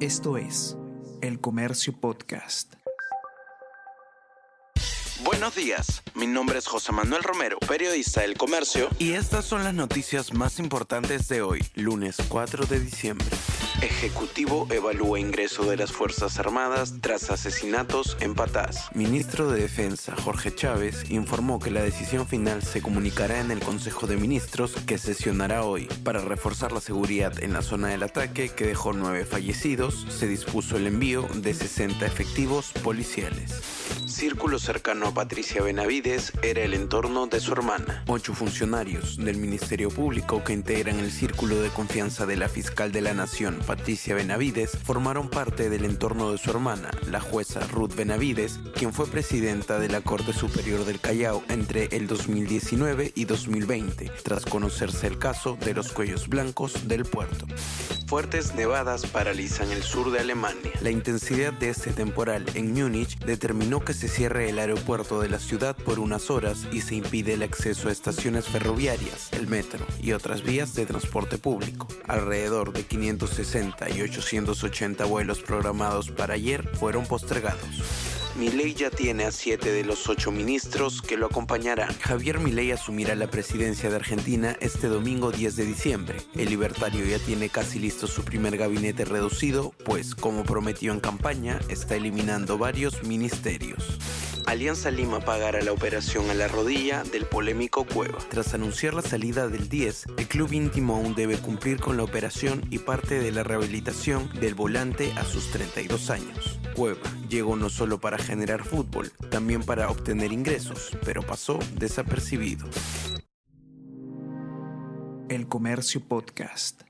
Esto es El Comercio Podcast. Buenos días, mi nombre es José Manuel Romero, periodista del Comercio, y estas son las noticias más importantes de hoy, lunes 4 de diciembre. Ejecutivo evalúa ingreso de las Fuerzas Armadas tras asesinatos en Patás. Ministro de Defensa Jorge Chávez informó que la decisión final se comunicará en el Consejo de Ministros que sesionará hoy. Para reforzar la seguridad en la zona del ataque, que dejó nueve fallecidos, se dispuso el envío de 60 efectivos policiales. Círculo cercano a Patricia Benavides era el entorno de su hermana. Ocho funcionarios del Ministerio Público que integran el círculo de confianza de la fiscal de la Nación, Patricia Benavides, formaron parte del entorno de su hermana, la jueza Ruth Benavides, quien fue presidenta de la Corte Superior del Callao entre el 2019 y 2020, tras conocerse el caso de los cuellos blancos del puerto. Fuertes nevadas paralizan el sur de Alemania. La intensidad de este temporal en Múnich determinó que se cierre el aeropuerto de la ciudad por unas horas y se impide el acceso a estaciones ferroviarias, el metro y otras vías de transporte público. Alrededor de 560 y 880 vuelos programados para ayer fueron postergados. Milei ya tiene a siete de los ocho ministros que lo acompañarán. Javier Milei asumirá la presidencia de Argentina este domingo 10 de diciembre. El libertario ya tiene casi listo su primer gabinete reducido, pues como prometió en campaña, está eliminando varios ministerios. Alianza Lima pagará la operación a la rodilla del polémico Cueva. Tras anunciar la salida del 10, el club íntimo aún debe cumplir con la operación y parte de la rehabilitación del volante a sus 32 años. Cueva llegó no solo para generar fútbol, también para obtener ingresos, pero pasó desapercibido. El Comercio Podcast.